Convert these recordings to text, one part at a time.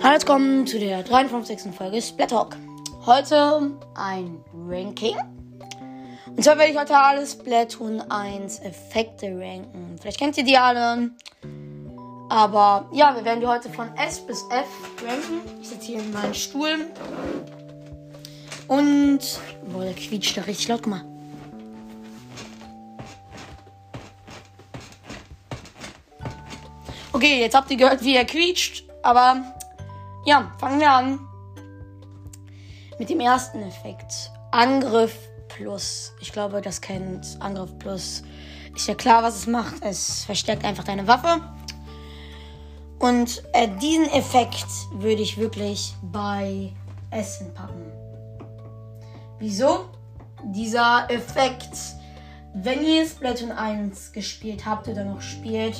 Hallo, willkommen zu der 53. Folge Splat Talk. Heute ein Ranking. Und zwar werde ich heute alle Splatoon 1 Effekte ranken. Vielleicht kennt ihr die alle. Aber ja, wir werden die heute von S bis F ranken. Ich sitze hier in meinem Stuhl. Und. Boah, der quietscht da richtig laut. Guck mal. Okay, jetzt habt ihr gehört, wie er quietscht. Aber ja, fangen wir an. Mit dem ersten Effekt. Angriff plus. Ich glaube, das kennt Angriff plus. Ist ja klar, was es macht. Es verstärkt einfach deine Waffe. Und äh, diesen Effekt würde ich wirklich bei Essen packen. Wieso? Dieser Effekt, wenn ihr Splatoon 1 gespielt habt oder noch spielt,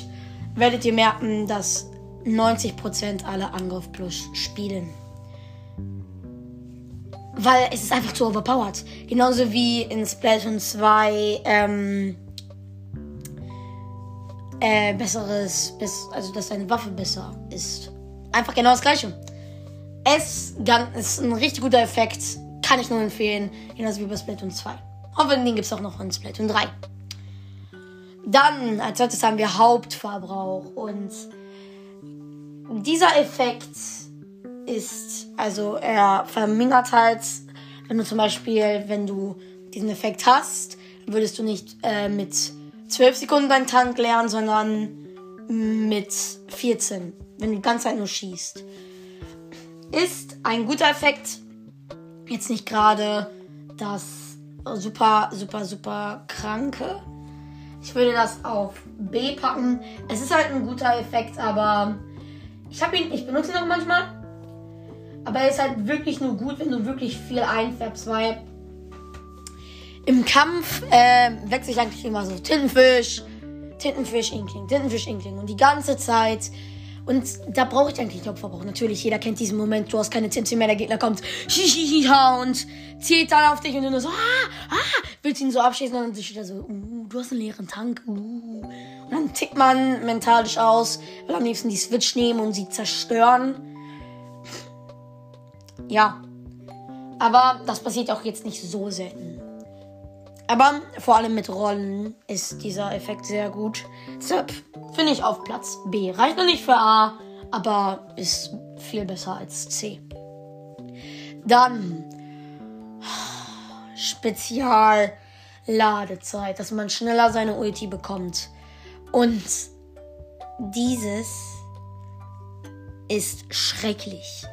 werdet ihr merken, dass 90% aller Angriff Plus spielen. Weil es ist einfach zu overpowered. Genauso wie in Splatoon 2 ähm, äh, besseres, also dass deine Waffe besser ist. Einfach genau das gleiche. Es ist ein richtig guter Effekt. Kann ich nur empfehlen. Genauso wie bei Splatoon 2. Und den gibt es auch noch in Splatoon 3. Dann, als zweites haben wir Hauptverbrauch. Und dieser Effekt ist, also er vermindert halt, wenn du zum Beispiel, wenn du diesen Effekt hast, würdest du nicht äh, mit 12 Sekunden deinen Tank leeren, sondern mit 14, wenn du die ganze Zeit nur schießt. Ist ein guter Effekt. Jetzt nicht gerade das super, super, super kranke. Ich würde das auf B packen. Es ist halt ein guter Effekt, aber ich habe ihn, ich benutze ihn auch manchmal. Aber er ist halt wirklich nur gut, wenn du wirklich viel einfärbst, weil im Kampf äh, wechsle ich eigentlich immer so Tintenfisch, Tintenfisch, Inkling, Tintenfisch, Inkling. Und die ganze Zeit. Und da brauche ich eigentlich Hauptverbrauch. Natürlich, jeder kennt diesen Moment, du hast keine Tinte mehr, der Gegner kommt hihihiha und zählt dann auf dich und du nur so, ah, ah, willst ihn so abschießen und dann steht er so, uh, du hast einen leeren Tank, uh. Und dann tickt man mentalisch aus, will am liebsten die Switch nehmen und sie zerstören. Ja. Aber das passiert auch jetzt nicht so selten. Aber vor allem mit Rollen ist dieser Effekt sehr gut. Deshalb finde ich auf Platz B. Reicht noch nicht für A, aber ist viel besser als C. Dann Spezialladezeit, dass man schneller seine Ulti bekommt. Und dieses ist schrecklich.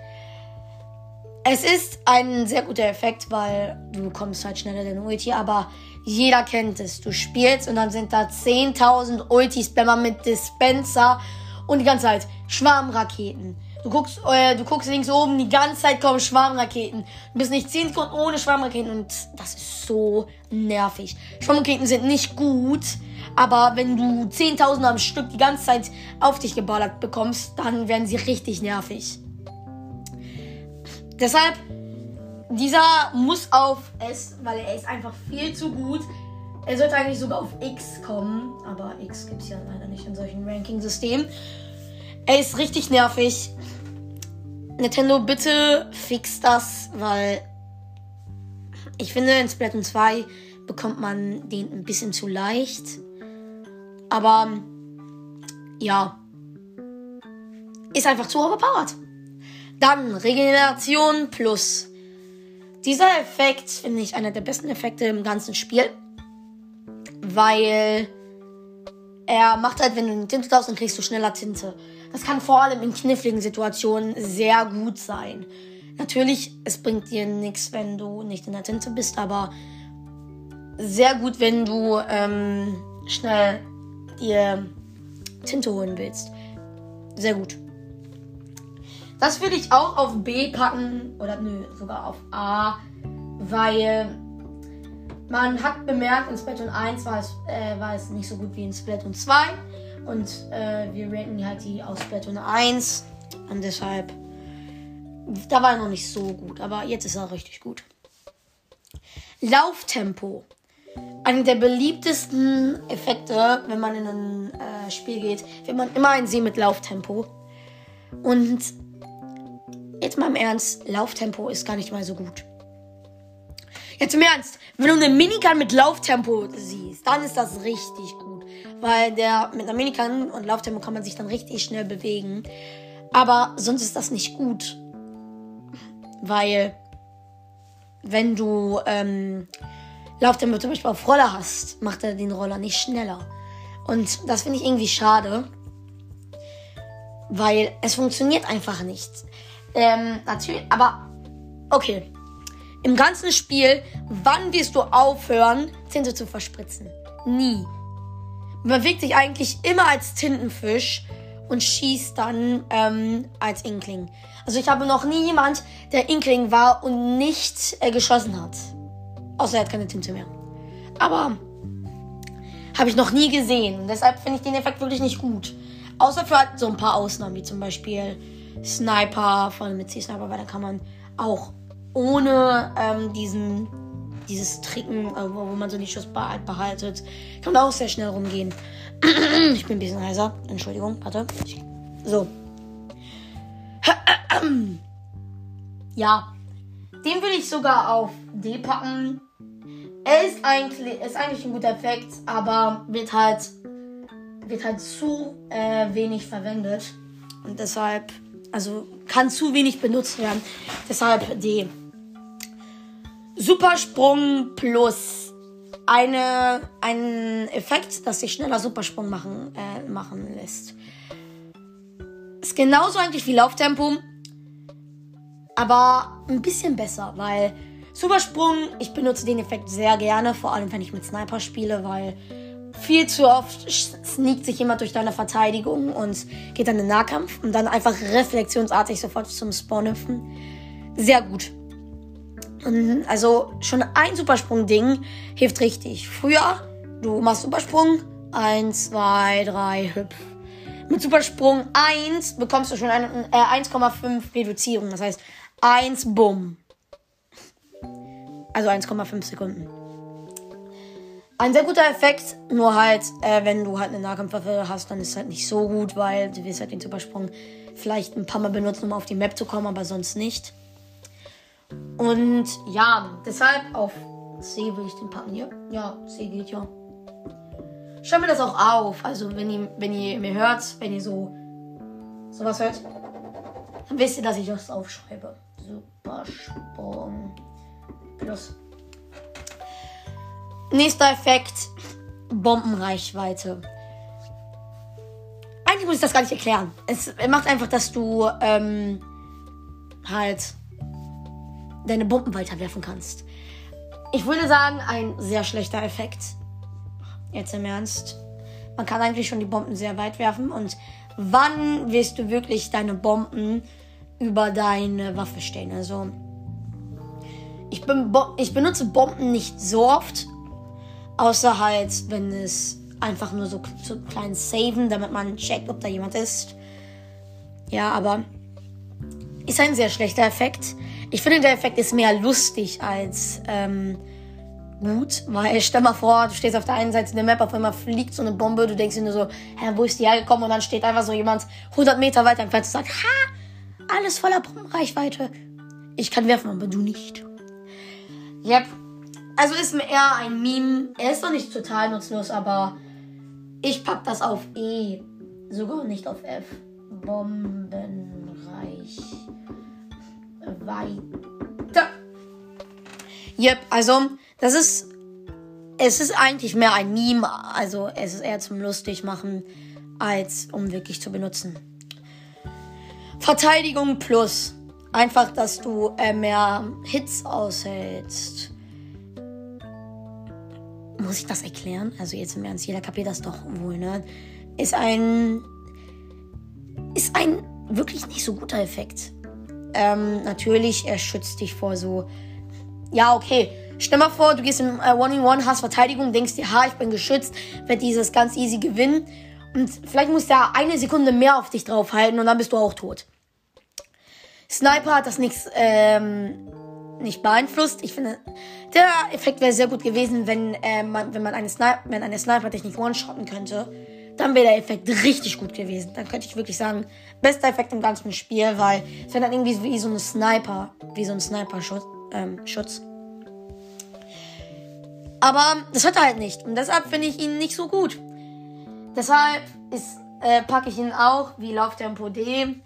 Es ist ein sehr guter Effekt, weil du bekommst halt schneller deine Ulti, aber jeder kennt es. Du spielst und dann sind da 10.000 Ultis, wenn man mit Dispenser und die ganze Zeit Schwarmraketen. Du guckst, äh, du guckst links oben, die ganze Zeit kommen Schwarmraketen. Du bist nicht 10 Sekunden ohne Schwarmraketen und das ist so nervig. Schwarmraketen sind nicht gut, aber wenn du 10.000 am Stück die ganze Zeit auf dich geballert bekommst, dann werden sie richtig nervig. Deshalb, dieser muss auf S, weil er ist einfach viel zu gut. Er sollte eigentlich sogar auf X kommen, aber X gibt es ja leider nicht in solchen Ranking-Systemen. Er ist richtig nervig. Nintendo, bitte fix das, weil ich finde, in Splatoon 2 bekommt man den ein bisschen zu leicht. Aber ja, ist einfach zu overpowered. Dann Regeneration plus. Dieser Effekt finde ich einer der besten Effekte im ganzen Spiel. Weil er macht halt, wenn du eine Tinte tauchst, dann kriegst du schneller Tinte. Das kann vor allem in kniffligen Situationen sehr gut sein. Natürlich, es bringt dir nichts, wenn du nicht in der Tinte bist, aber sehr gut, wenn du ähm, schnell dir Tinte holen willst. Sehr gut. Das würde ich auch auf B packen. Oder nö, sogar auf A. Weil man hat bemerkt, in Splatoon 1 war es, äh, war es nicht so gut wie in Splatoon 2. Und äh, wir ranken halt die aus Splatoon 1. Und deshalb da war er noch nicht so gut, aber jetzt ist er richtig gut. Lauftempo. Einer der beliebtesten Effekte, wenn man in ein äh, Spiel geht, wird man immer einen sehen mit Lauftempo. Und jetzt mal im Ernst, Lauftempo ist gar nicht mal so gut. Jetzt im Ernst, wenn du eine Minigun mit Lauftempo siehst, dann ist das richtig gut. Weil der mit einer Minigun und Lauftempo kann man sich dann richtig schnell bewegen. Aber sonst ist das nicht gut. Weil wenn du ähm, Lauftempo zum Beispiel auf Roller hast, macht er den Roller nicht schneller. Und das finde ich irgendwie schade. Weil es funktioniert einfach nicht. Ähm, natürlich, aber okay. Im ganzen Spiel, wann wirst du aufhören, Tinte zu verspritzen? Nie. Man bewegt sich eigentlich immer als Tintenfisch und schießt dann ähm, als Inkling. Also ich habe noch nie jemand, der Inkling war und nicht äh, geschossen hat. Außer er hat keine Tinte mehr. Aber habe ich noch nie gesehen. Deshalb finde ich den Effekt wirklich nicht gut. Außer für halt so ein paar Ausnahmen, wie zum Beispiel Sniper, vor allem mit C-Sniper, weil da kann man auch ohne ähm, diesen, dieses Tricken, äh, wo, man so die Schuss behaltet, kann man auch sehr schnell rumgehen. ich bin ein bisschen heiser. Entschuldigung, warte. So. ja. Den will ich sogar auf D packen. Er ist eigentlich, ist eigentlich ein guter Effekt, aber wird halt, wird halt zu äh, wenig verwendet. Und deshalb, also kann zu wenig benutzt werden. Deshalb D. Supersprung plus eine, ein Effekt, das sich schneller Supersprung machen, äh, machen lässt. Ist genauso eigentlich wie Lauftempo, aber ein bisschen besser, weil Supersprung, ich benutze den Effekt sehr gerne, vor allem wenn ich mit Sniper spiele, weil viel zu oft sneakt sich jemand durch deine Verteidigung und geht dann in den Nahkampf und dann einfach reflexionsartig sofort zum Spawn hüpfen. Sehr gut. Also schon ein Supersprung-Ding hilft richtig. Früher, du machst Supersprung, 1, 2, 3, hüpf. Mit Supersprung 1 bekommst du schon äh, 1,5 Reduzierung. Das heißt 1 Bumm. Also 1,5 Sekunden. Ein sehr guter Effekt, nur halt, äh, wenn du halt eine Nahkampfwaffe hast, dann ist es halt nicht so gut, weil du wirst halt den Supersprung vielleicht ein paar Mal benutzen, um auf die Map zu kommen, aber sonst nicht. Und ja, deshalb auf C will ich den packen hier. Ja, C geht ja. Schau mir das auch auf. Also wenn ihr, wenn ihr mir hört, wenn ihr so sowas hört, dann wisst ihr, dass ich das aufschreibe. Supersprung plus. Nächster Effekt. Bombenreichweite. Eigentlich muss ich das gar nicht erklären. Es macht einfach, dass du ähm, halt deine Bomben weiterwerfen kannst. Ich würde sagen, ein sehr schlechter Effekt. Jetzt im Ernst. Man kann eigentlich schon die Bomben sehr weit werfen. Und wann wirst du wirklich deine Bomben über deine Waffe stellen? Also, ich, bin ich benutze Bomben nicht so oft. Außer halt, wenn es einfach nur so, so klein saven, damit man checkt, ob da jemand ist. Ja, aber ist ein sehr schlechter Effekt. Ich finde, der Effekt ist mehr lustig als ähm, gut, weil stell mal vor, du stehst auf der einen Seite der Map, auf einmal fliegt so eine Bombe, du denkst dir nur so, hä, wo ist die hergekommen? Und dann steht einfach so jemand 100 Meter weiter entfernt und sagt, ha, alles voller Bombenreichweite. Ich kann werfen, aber du nicht. Yep. Also ist mir eher ein Meme. Er ist doch nicht total nutzlos, aber ich pack das auf E. Sogar nicht auf F. Bombenreich weiter. Yep, also das ist es ist eigentlich mehr ein Meme, also es ist eher zum lustig machen als um wirklich zu benutzen. Verteidigung plus einfach, dass du äh, mehr Hits aushältst. Muss ich das erklären? Also jetzt im Ernst, jeder kapiert das doch wohl, ne? Ist ein ist ein wirklich nicht so guter Effekt. Ähm, natürlich, er schützt dich vor so. Ja, okay. Stell mal vor, du gehst in äh, One-in-One, hast Verteidigung, denkst dir, ha, ich bin geschützt, werde dieses ganz easy gewinnen. Und vielleicht muss der eine Sekunde mehr auf dich draufhalten und dann bist du auch tot. Sniper hat das nichts ähm, nicht beeinflusst. Ich finde, der Effekt wäre sehr gut gewesen, wenn, äh, man, wenn man eine, Sniper, wenn eine Sniper-Technik one-shotten könnte. Dann wäre der Effekt richtig gut gewesen. Dann könnte ich wirklich sagen, bester Effekt im ganzen Spiel, weil es wäre dann irgendwie wie so ein Sniper, wie so ein Sniper-Schutz. Ähm. Aber das hat er halt nicht. Und deshalb finde ich ihn nicht so gut. Deshalb ist, äh, packe ich ihn auch wie Lauftempo D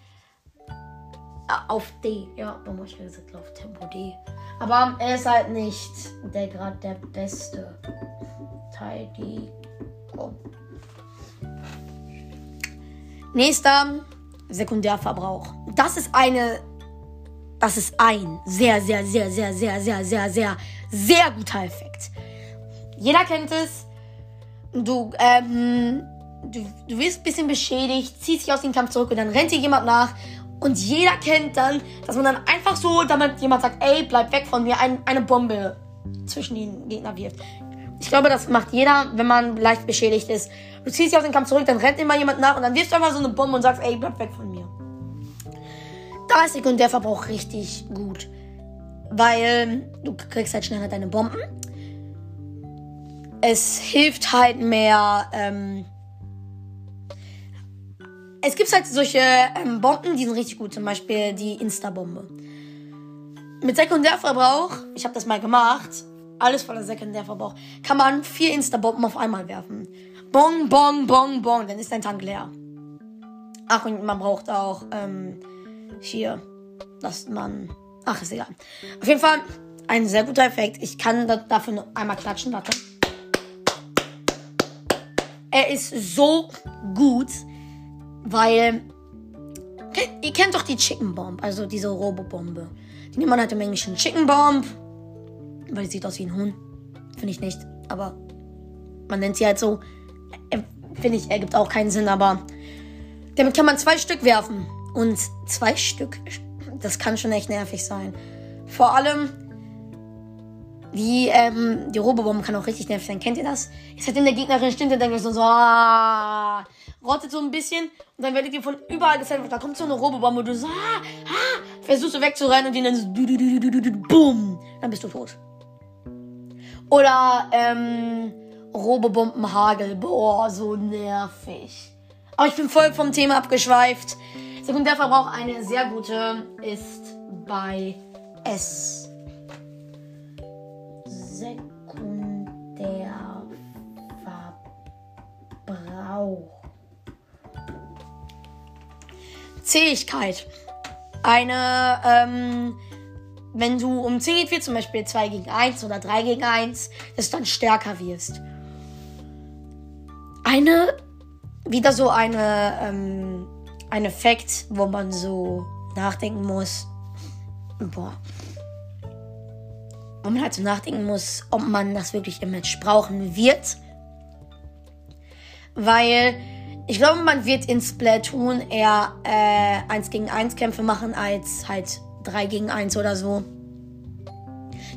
auf D. Ja, warum habe ich gesagt Lauftempo D? Aber er ist halt nicht der gerade der beste Teil. Die oh. Nächster Sekundärverbrauch. Das ist eine. Das ist ein sehr, sehr, sehr, sehr, sehr, sehr, sehr, sehr, sehr guter Effekt. Jeder kennt es. Du, ähm, du, du wirst ein bisschen beschädigt, ziehst dich aus dem Kampf zurück und dann rennt dir jemand nach und jeder kennt dann, dass man dann einfach so, damit jemand sagt, ey, bleib weg von mir, ein, eine Bombe zwischen den Gegner wirft. Ich glaube, das macht jeder, wenn man leicht beschädigt ist. Du ziehst dich aus dem Kampf zurück, dann rennt immer jemand nach und dann wirfst du einfach so eine Bombe und sagst, ey, bleib weg von mir. Da ist Sekundärverbrauch richtig gut. Weil du kriegst halt schneller deine Bomben. Es hilft halt mehr, ähm, es gibt halt solche ähm, Bomben, die sind richtig gut. Zum Beispiel die Insta-Bombe. Mit Sekundärverbrauch, ich habe das mal gemacht, alles voller Sekundärverbrauch, kann man vier Insta-Bomben auf einmal werfen. Bong, bong, bong, bong, dann ist dein Tank leer. Ach, und man braucht auch ähm, hier, dass man. Ach, ist egal. Auf jeden Fall ein sehr guter Effekt. Ich kann da, dafür noch einmal klatschen, warte. Er ist so gut. Weil, ihr kennt doch die Chicken Bomb, also diese Robobombe. Die nennt man halt im Englischen Chicken Bomb, weil sie sieht aus wie ein Huhn. Finde ich nicht, aber man nennt sie halt so. Äh, finde ich, ergibt auch keinen Sinn, aber damit kann man zwei Stück werfen. Und zwei Stück, das kann schon echt nervig sein. Vor allem, die, ähm, die Robobombe kann auch richtig nervig sein. Kennt ihr das? Ihr seid in der gegnerischen Stinte, denkt ihr so, so ah, rottet so ein bisschen und dann werdet ihr von überall gesendet. Da kommt so eine Robobombe und du so, ah, ah, versuchst du wegzurennen und die dann so, du, du, du, du, du, du, boom, dann bist du tot. Oder, ähm, Robobombenhagel, boah, so nervig. Aber ich bin voll vom Thema abgeschweift. Sekundärverbrauch, eine sehr gute, ist bei S. Sekundärverbrauch. Zähigkeit. Eine, ähm, wenn du um 10 geht, zum Beispiel 2 gegen 1 oder 3 gegen 1, dass du dann stärker wirst. Eine, wieder so eine, ähm, ein Effekt, wo man so nachdenken muss. Boah. Wo man halt so nachdenken muss, ob man das wirklich im Match brauchen wird. Weil ich glaube, man wird in Splatoon eher äh, 1 gegen 1 Kämpfe machen als halt 3 gegen 1 oder so.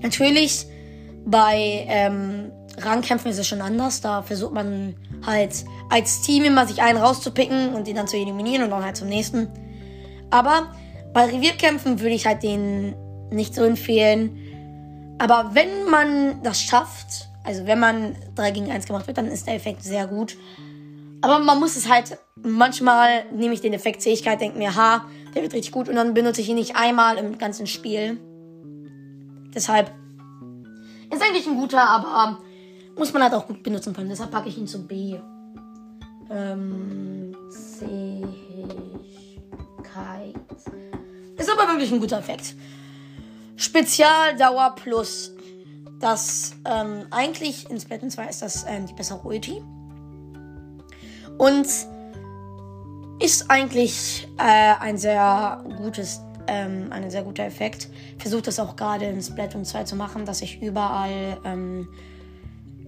Natürlich, bei ähm, Rangkämpfen ist es schon anders. Da versucht man halt als Team immer sich einen rauszupicken und den dann zu eliminieren und dann halt zum nächsten. Aber bei Revierkämpfen würde ich halt den nicht so empfehlen. Aber wenn man das schafft, also wenn man 3 gegen 1 gemacht wird, dann ist der Effekt sehr gut. Aber man muss es halt, manchmal nehme ich den Effekt Zähigkeit, denke mir, ha, der wird richtig gut und dann benutze ich ihn nicht einmal im ganzen Spiel. Deshalb ist eigentlich ein guter, aber muss man halt auch gut benutzen können. Deshalb packe ich ihn zu B. Ähm, Zähigkeit. Ist aber wirklich ein guter Effekt. Spezialdauer plus. Das ähm, eigentlich in Splatoon 2 ist das ähm, die bessere Ulti. Und ist eigentlich äh, ein sehr gutes, ähm, ein sehr guter Effekt. Versuche das auch gerade in Splatoon 2 zu machen, dass ich überall ähm,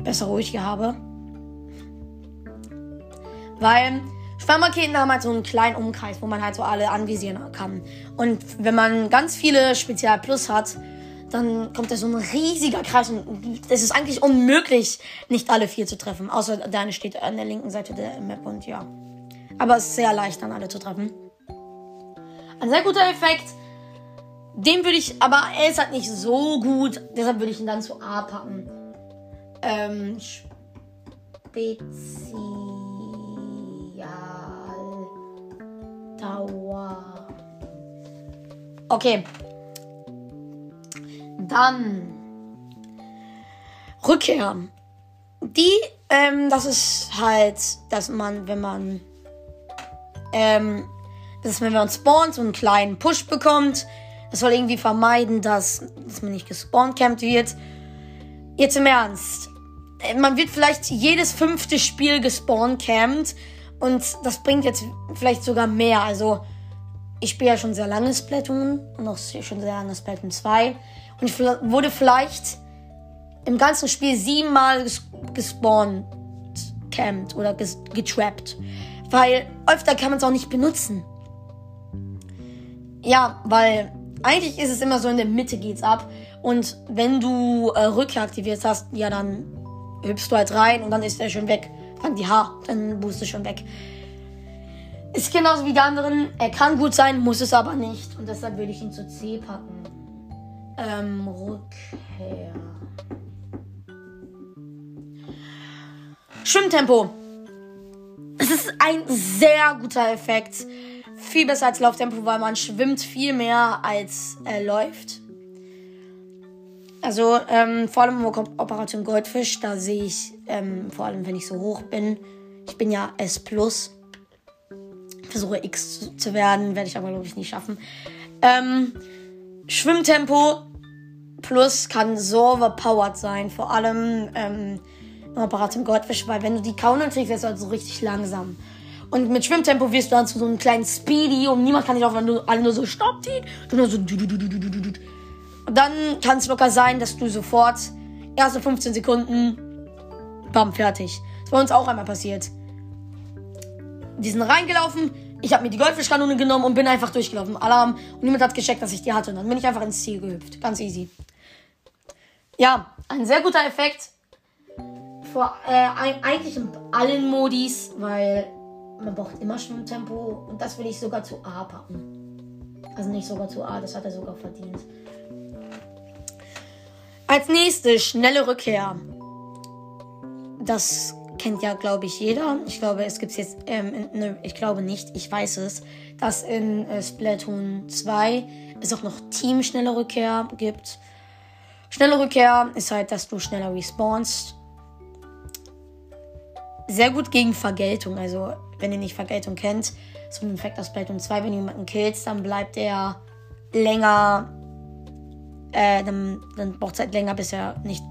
bessere Ulti habe. Weil Schwarmraketen haben halt so einen kleinen Umkreis, wo man halt so alle anvisieren kann. Und wenn man ganz viele Spezial Plus hat, dann kommt da so ein riesiger Kreis und es ist eigentlich unmöglich, nicht alle vier zu treffen. Außer deine steht an der linken Seite der Map und ja. Aber es ist sehr leicht, dann alle zu treffen. Ein sehr guter Effekt. Den würde ich, aber er ist halt nicht so gut, deshalb würde ich ihn dann zu A packen. Ähm, Spezialdauer. Okay. Dann Rückkehr. Die, ähm, das ist halt, dass man, wenn man, ähm, das ist, wenn man spawnt, so einen kleinen Push bekommt. Das soll irgendwie vermeiden, dass, dass man nicht gespawnt wird. Jetzt im Ernst. Äh, man wird vielleicht jedes fünfte Spiel gespawnt campt. Und das bringt jetzt vielleicht sogar mehr. Also, ich spiele ja schon sehr lange Splatoon. Und auch schon sehr lange Splatoon 2. Und ich wurde vielleicht im ganzen Spiel siebenmal ges gespawnt, campt oder ges getrappt. Weil öfter kann man es auch nicht benutzen. Ja, weil eigentlich ist es immer so, in der Mitte geht's ab. Und wenn du äh, Rückkehr aktiviert hast, ja, dann hüpfst du halt rein und dann ist er schon weg. Die H, dann boost du schon weg. Ist genauso wie die anderen. Er kann gut sein, muss es aber nicht. Und deshalb würde ich ihn zu C packen. Ähm, Rückkehr. Schwimmtempo. Es ist ein sehr guter Effekt. Viel besser als Lauftempo, weil man schwimmt viel mehr als er läuft. Also ähm, vor allem Operation Goldfisch, da sehe ich, ähm, vor allem wenn ich so hoch bin, ich bin ja S+, versuche X zu, werden, werde ich aber glaube ich nicht schaffen. Ähm, Schwimmtempo plus kann so overpowered sein, vor allem ähm, Operation Goldfisch, weil wenn du die Kaunen kriegst, du halt so richtig langsam. Und mit Schwimmtempo wirst du dann zu so einem kleinen Speedy und niemand kann dich auf, wenn du alle nur so stopp du nur so und dann kann es locker sein, dass du sofort erste 15 Sekunden bam fertig. Das bei uns auch einmal passiert. Die sind reingelaufen, ich habe mir die Goldfischkanone genommen und bin einfach durchgelaufen. Alarm und niemand hat gecheckt, dass ich die hatte und dann bin ich einfach ins Ziel gehüpft. Ganz easy. Ja, ein sehr guter Effekt vor, äh, eigentlich in allen Modis, weil man braucht immer Schwimmtempo und das will ich sogar zu A packen. Also nicht sogar zu A, das hat er sogar verdient. Als nächstes schnelle Rückkehr. Das kennt ja, glaube ich, jeder. Ich glaube, es gibt es jetzt, ähm, ne, ich glaube nicht, ich weiß es, dass in äh, Splatoon 2 es auch noch Team schnelle Rückkehr gibt. Schnelle Rückkehr ist halt, dass du schneller respawnst sehr gut gegen Vergeltung. Also, wenn ihr nicht Vergeltung kennt, so ein Effekt aus Splatoon 2, wenn du jemanden killst, dann bleibt er länger. Äh, dann, dann braucht es halt länger, bis er nicht.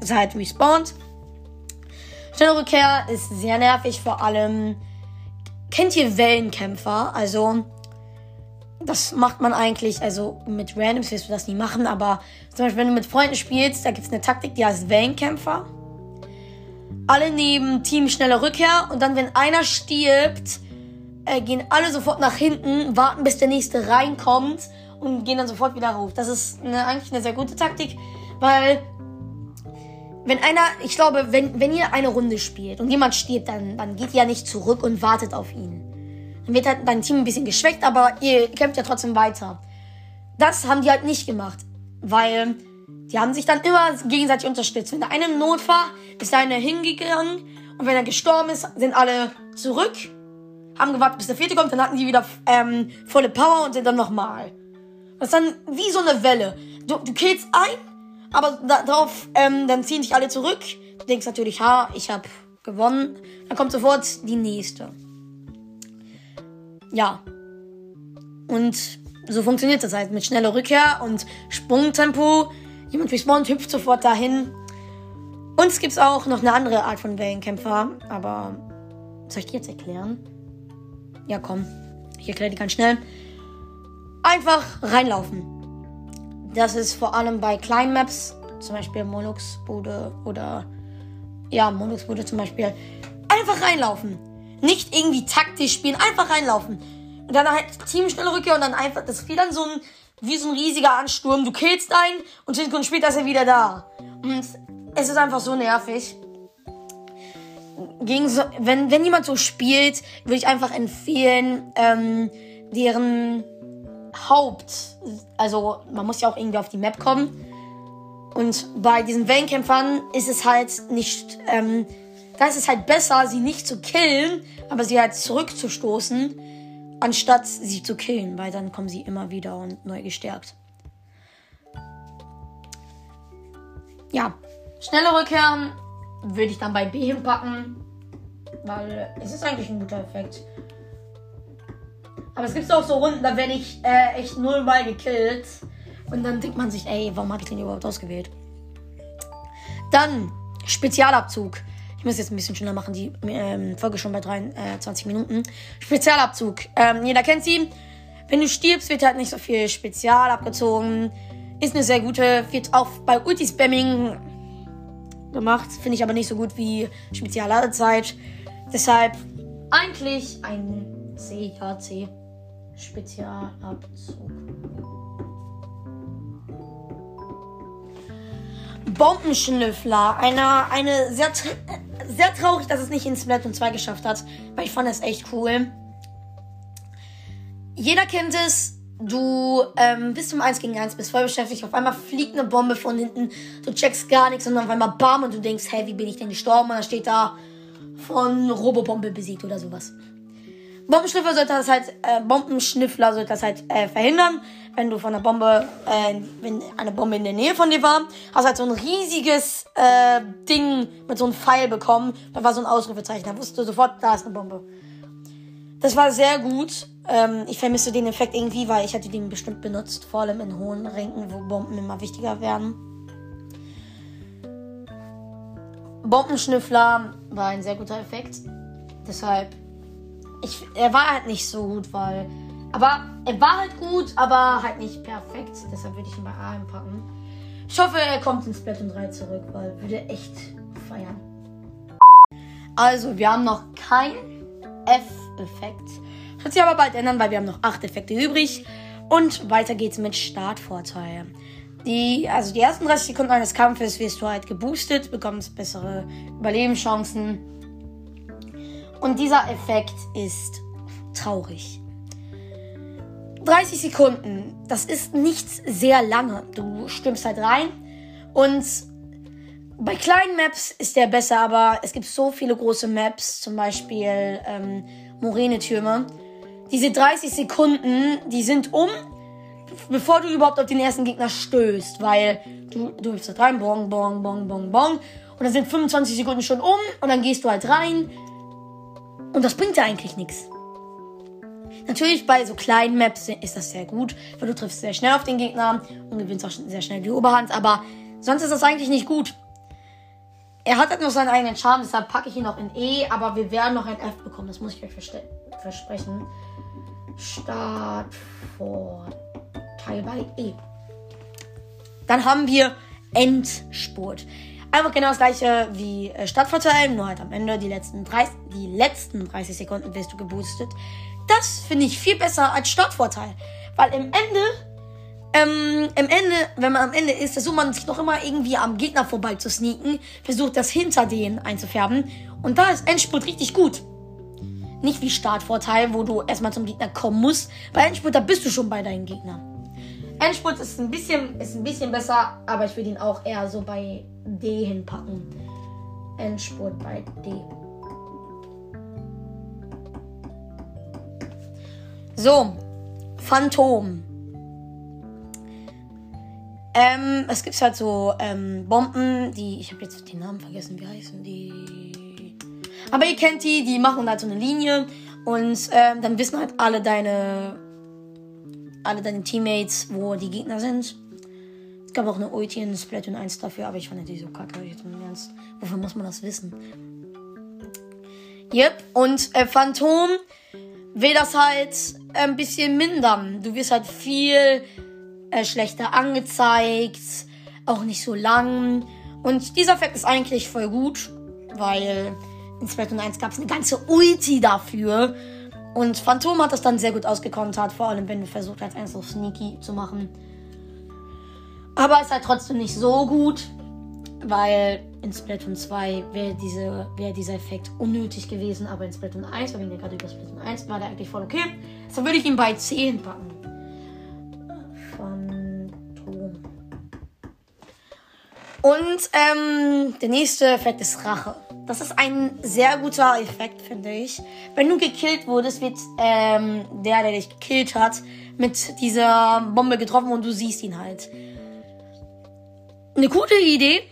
Das halt respawnt. Schnelle Rückkehr ist sehr nervig, vor allem. Kennt ihr Wellenkämpfer? Also, das macht man eigentlich, also mit Randoms wirst du das nie machen, aber zum Beispiel, wenn du mit Freunden spielst, da gibt es eine Taktik, die heißt Wellenkämpfer alle neben Team schnelle Rückkehr und dann, wenn einer stirbt, äh, gehen alle sofort nach hinten, warten bis der nächste reinkommt und gehen dann sofort wieder rauf. Das ist eine, eigentlich eine sehr gute Taktik, weil wenn einer, ich glaube, wenn, wenn ihr eine Runde spielt und jemand stirbt, dann, dann geht ihr ja nicht zurück und wartet auf ihn. Dann wird halt dein Team ein bisschen geschwächt, aber ihr kämpft ja trotzdem weiter. Das haben die halt nicht gemacht, weil die haben sich dann immer gegenseitig unterstützt. Wenn der eine im Not war, ist der eine hingegangen. Und wenn er gestorben ist, sind alle zurück. Haben gewartet, bis der vierte kommt. Dann hatten die wieder ähm, volle Power und sind dann nochmal. Das ist dann wie so eine Welle. Du, du killst ein, aber darauf, ähm, dann ziehen sich alle zurück. Du denkst natürlich, ha, ich habe gewonnen. Dann kommt sofort die nächste. Ja. Und so funktioniert das halt mit schneller Rückkehr und Sprungtempo Jemand respawnt, hüpft sofort dahin. Und es gibt auch noch eine andere Art von Wellenkämpfer. Aber soll ich die jetzt erklären? Ja, komm. Ich erkläre die ganz schnell. Einfach reinlaufen. Das ist vor allem bei kleinen Maps, zum Beispiel Moluxbude oder ja, Moluxbude zum Beispiel. Einfach reinlaufen. Nicht irgendwie taktisch spielen, einfach reinlaufen. Und dann halt Teamschnelle Rückkehr und dann einfach, das wie dann so ein wie so ein riesiger Ansturm. Du killst einen und 10 Sekunden später ist er wieder da. Und es ist einfach so nervig. Gegen so, wenn, wenn jemand so spielt, würde ich einfach empfehlen, ähm, deren Haupt, also man muss ja auch irgendwie auf die Map kommen. Und bei diesen Wellenkämpfern ist es halt nicht, ähm, da ist es halt besser, sie nicht zu killen, aber sie halt zurückzustoßen, anstatt sie zu killen, weil dann kommen sie immer wieder und neu gestärkt. Ja, schnelle Rückkehren würde ich dann bei B hinpacken, weil es ist eigentlich ein guter Effekt. Aber es gibt auch so Runden, da werde ich äh, echt nullmal gekillt. Und dann denkt man sich, ey, warum habe ich den überhaupt ausgewählt? Dann Spezialabzug. Ich muss jetzt ein bisschen schneller machen, die ähm, Folge schon bei 23 äh, Minuten. Spezialabzug. Ähm, jeder kennt sie. Wenn du stirbst, wird halt nicht so viel Spezial abgezogen. Ist eine sehr gute. Wird auch bei Ulti-Spamming gemacht. Finde ich aber nicht so gut wie Spezialladezeit. Deshalb eigentlich ein C, C. Spezialabzug. Bombenschnüffler. Eine, eine sehr, sehr traurig, dass es nicht in Splatoon 2 geschafft hat, weil ich fand es echt cool. Jeder kennt es. Du ähm, bist um 1 gegen 1, bist voll beschäftigt. Auf einmal fliegt eine Bombe von hinten. Du checkst gar nichts und auf einmal bam und du denkst, hey, wie bin ich denn gestorben? Und dann steht da von Robobombe besiegt oder sowas. Bombenschnüffler sollte das halt, äh, Bombenschnüffler sollte das halt äh, verhindern. Wenn du von der Bombe, äh, wenn eine Bombe in der Nähe von dir war, hast halt so ein riesiges äh, Ding mit so einem Pfeil bekommen. Da war so ein Ausrufezeichen. Da wusstest du sofort, da ist eine Bombe. Das war sehr gut. Ähm, ich vermisse den Effekt irgendwie, weil ich hätte den bestimmt benutzt. Vor allem in hohen Ränken, wo Bomben immer wichtiger werden. Bombenschnüffler war ein sehr guter Effekt. Deshalb ich, er war halt nicht so gut, weil. Aber er war halt gut, aber halt nicht perfekt. Deshalb würde ich ihn bei A packen. Ich hoffe, er kommt in Splatoon 3 zurück, weil würde echt feiern. Also, wir haben noch kein F-Effekt. Wird sich aber bald ändern, weil wir haben noch 8 Effekte übrig. Und weiter geht's mit Startvorteil. Die, also die ersten 30 Sekunden eines Kampfes wirst du halt geboostet, bekommst bessere Überlebenschancen und dieser Effekt ist traurig. 30 Sekunden, das ist nicht sehr lange. Du stimmst halt rein und bei kleinen Maps ist der besser, aber es gibt so viele große Maps, zum Beispiel ähm, Morene-Türme. Diese 30 Sekunden, die sind um, bevor du überhaupt auf den ersten Gegner stößt, weil du, du hüpfst halt rein, bong, bong, bong, bong, bong. Und dann sind 25 Sekunden schon um und dann gehst du halt rein, und das bringt ja eigentlich nichts. Natürlich bei so kleinen Maps ist das sehr gut, weil du triffst sehr schnell auf den Gegner und gewinnst auch sehr schnell die Oberhand, aber sonst ist das eigentlich nicht gut. Er hat halt noch seinen eigenen Charme, deshalb packe ich ihn noch in E, aber wir werden noch ein F bekommen, das muss ich euch versprechen. Start vor Teil bei E. Dann haben wir Endspurt. Einfach genau das gleiche wie äh, Stadtvorteil, nur halt am Ende die letzten 30, die letzten 30 Sekunden wirst du geboostet. Das finde ich viel besser als Stadtvorteil. Weil im Ende, ähm, im Ende, wenn man am Ende ist, versucht man sich noch immer irgendwie am Gegner vorbei zu sneaken, versucht das hinter denen einzufärben. Und da ist Endspurt richtig gut. Nicht wie Startvorteil, wo du erstmal zum Gegner kommen musst. Bei Endspurt, da bist du schon bei deinen Gegnern. Endspurt ist ein bisschen, ist ein bisschen besser, aber ich würde ihn auch eher so bei D hinpacken. Endspurt bei D. So, Phantom. Ähm, es gibt halt so ähm, Bomben, die. Ich habe jetzt den Namen vergessen, wie heißen die? Aber ihr kennt die, die machen halt so eine Linie und ähm, dann wissen halt alle deine alle deine Teammates, wo die Gegner sind. Es gab auch eine Ulti in Splatoon 1 dafür, aber ich fand die so kacke. Jetzt im Ernst. Wofür muss man das wissen? Yep, und äh, Phantom will das halt ein bisschen mindern. Du wirst halt viel äh, schlechter angezeigt, auch nicht so lang. Und dieser Effekt ist eigentlich voll gut, weil in Splatoon 1 gab es eine ganze Ulti dafür. Und Phantom hat das dann sehr gut ausgekontert, vor allem wenn du versucht hast, eins auf Sneaky zu machen. Aber es ist halt trotzdem nicht so gut, weil in Splatoon 2 wäre diese, wär dieser Effekt unnötig gewesen, aber in Splatoon 1, weil wir gerade über Splatoon 1 war der eigentlich voll okay. Deshalb würde ich ihn bei 10 packen. Phantom. Und ähm, der nächste Effekt ist Rache. Das ist ein sehr guter Effekt, finde ich. Wenn du gekillt wurdest, wird ähm, der, der dich gekillt hat, mit dieser Bombe getroffen und du siehst ihn halt. Eine gute Idee.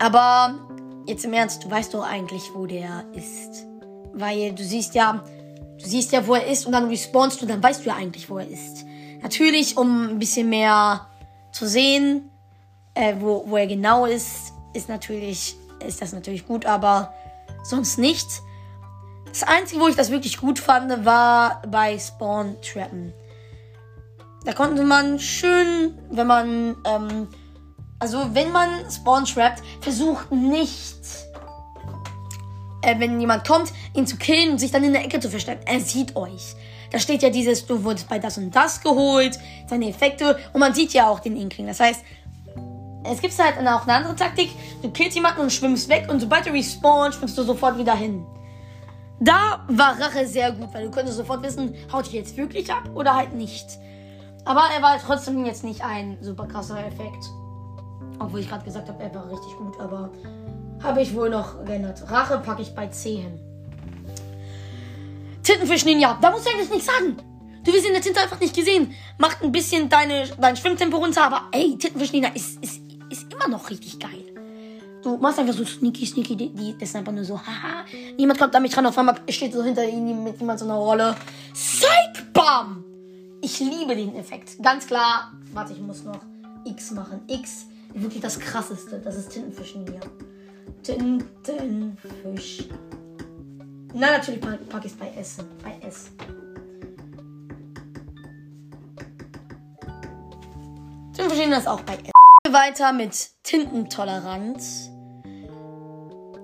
Aber jetzt im Ernst, du weißt doch eigentlich, wo der ist. Weil du siehst ja, du siehst ja, wo er ist und dann respawnst du, dann weißt du ja eigentlich, wo er ist. Natürlich, um ein bisschen mehr zu sehen, äh, wo, wo er genau ist, ist natürlich, ist das natürlich gut, aber sonst nicht. Das Einzige, wo ich das wirklich gut fand, war bei Spawn Trappen. Da konnte man schön, wenn man, ähm, also wenn man Spawn trappt, versucht nicht, äh, wenn jemand kommt, ihn zu killen und sich dann in der Ecke zu verstecken. Er sieht euch. Da steht ja dieses, du wurdest bei das und das geholt, seine Effekte und man sieht ja auch den Inkling. Das heißt, es gibt halt auch eine andere Taktik. Du killst jemanden und schwimmst weg und sobald du respawnst, schwimmst du sofort wieder hin. Da war Rache sehr gut, weil du könntest sofort wissen, haut dich jetzt wirklich ab oder halt nicht. Aber er war trotzdem jetzt nicht ein super krasser Effekt. Obwohl ich gerade gesagt habe, er war richtig gut, aber habe ich wohl noch geändert. Rache packe ich bei C hin. Tintenfisch Ninja, da musst du eigentlich nichts sagen. Du wirst in der Tinte einfach nicht gesehen. Macht ein bisschen deine, dein Schwimmtempo runter, aber ey, Tintenfisch Ninja ist ist immer noch richtig geil. Du machst einfach so sneaky, sneaky, die, die, das ist einfach nur so, haha. Niemand kommt mich ran, auf einmal steht so hinter ihm mit jemand so einer Rolle. Psych, bam! Ich liebe den Effekt. Ganz klar, warte, ich muss noch X machen. X, wirklich das krasseste. Das ist Tintenfischen hier. Tintenfisch. Na, natürlich packe ich es bei S. Bei S. Tintenfisch ist auch bei S weiter mit Tintentoleranz.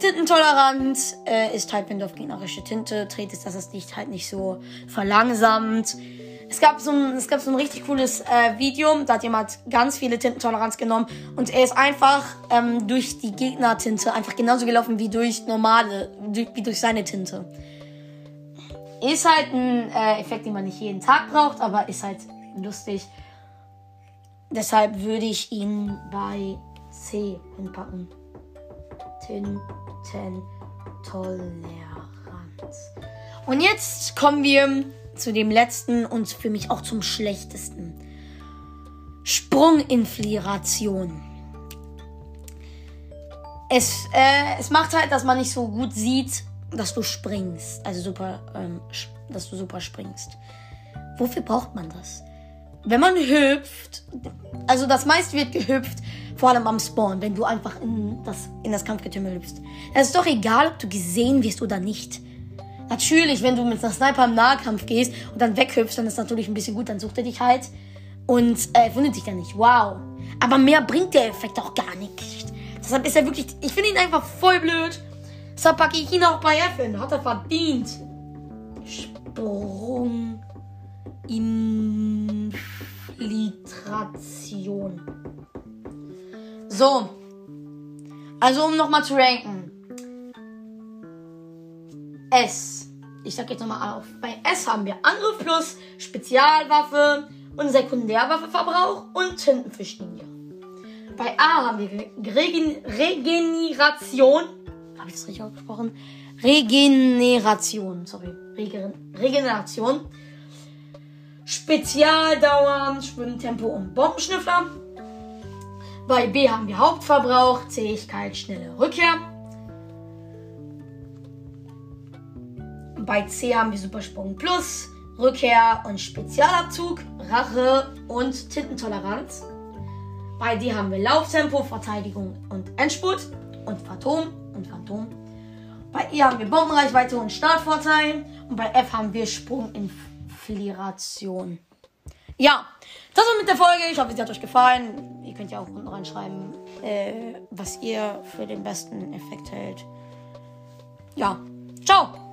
Tintentoleranz äh, ist halt, wenn du auf gegnerische Tinte tretest, dass das Licht halt nicht so verlangsamt. Es gab so ein, es gab so ein richtig cooles äh, Video, da hat jemand ganz viele Tintentoleranz genommen und er ist einfach ähm, durch die Gegnertinte einfach genauso gelaufen wie durch normale, wie durch seine Tinte. Ist halt ein äh, Effekt, den man nicht jeden Tag braucht, aber ist halt lustig. Deshalb würde ich ihn bei C hinpacken. Tintentoleranz. Und jetzt kommen wir zu dem letzten und für mich auch zum schlechtesten. Sprunginfiltration. Es, äh, es macht halt, dass man nicht so gut sieht, dass du springst. Also super, ähm, dass du super springst. Wofür braucht man das? Wenn man hüpft, also das meiste wird gehüpft, vor allem am Spawn, wenn du einfach in das, in das Kampfgetümmel hüpfst. Es ist doch egal, ob du gesehen wirst oder nicht. Natürlich, wenn du mit einer Sniper im Nahkampf gehst und dann weghüpfst, dann ist natürlich ein bisschen gut, dann sucht er dich halt und äh, findet dich dann nicht. Wow. Aber mehr bringt der Effekt auch gar nicht. Deshalb ist er wirklich, ich finde ihn einfach voll blöd. Deshalb packe ich ihn auch bei F hin. Hat er verdient. Sprung. Infiltration. So. Also, um nochmal zu ranken. S. Ich sag jetzt nochmal auf. Bei S haben wir Angriff plus Spezialwaffe und Sekundärwaffeverbrauch und Tintenfischlinie. Bei A haben wir Regen Regeneration. Habe ich das richtig ausgesprochen? Regeneration. Sorry. Regen Regeneration. Spezialdauer, Schwimmtempo und Bombenschnüffler. Bei B haben wir Hauptverbrauch, Zähigkeit, schnelle Rückkehr. Bei C haben wir Supersprung Plus, Rückkehr und Spezialabzug, Rache und Tintentoleranz. Bei D haben wir Lauftempo, Verteidigung und Endspurt und Phantom und Phantom. Bei E haben wir Bombenreichweite und Startvorteil. Und bei F haben wir Sprung in Infiltration. Ja, das war mit der Folge. Ich hoffe, sie hat euch gefallen. Ihr könnt ja auch unten reinschreiben, äh, was ihr für den besten Effekt hält. Ja, ciao!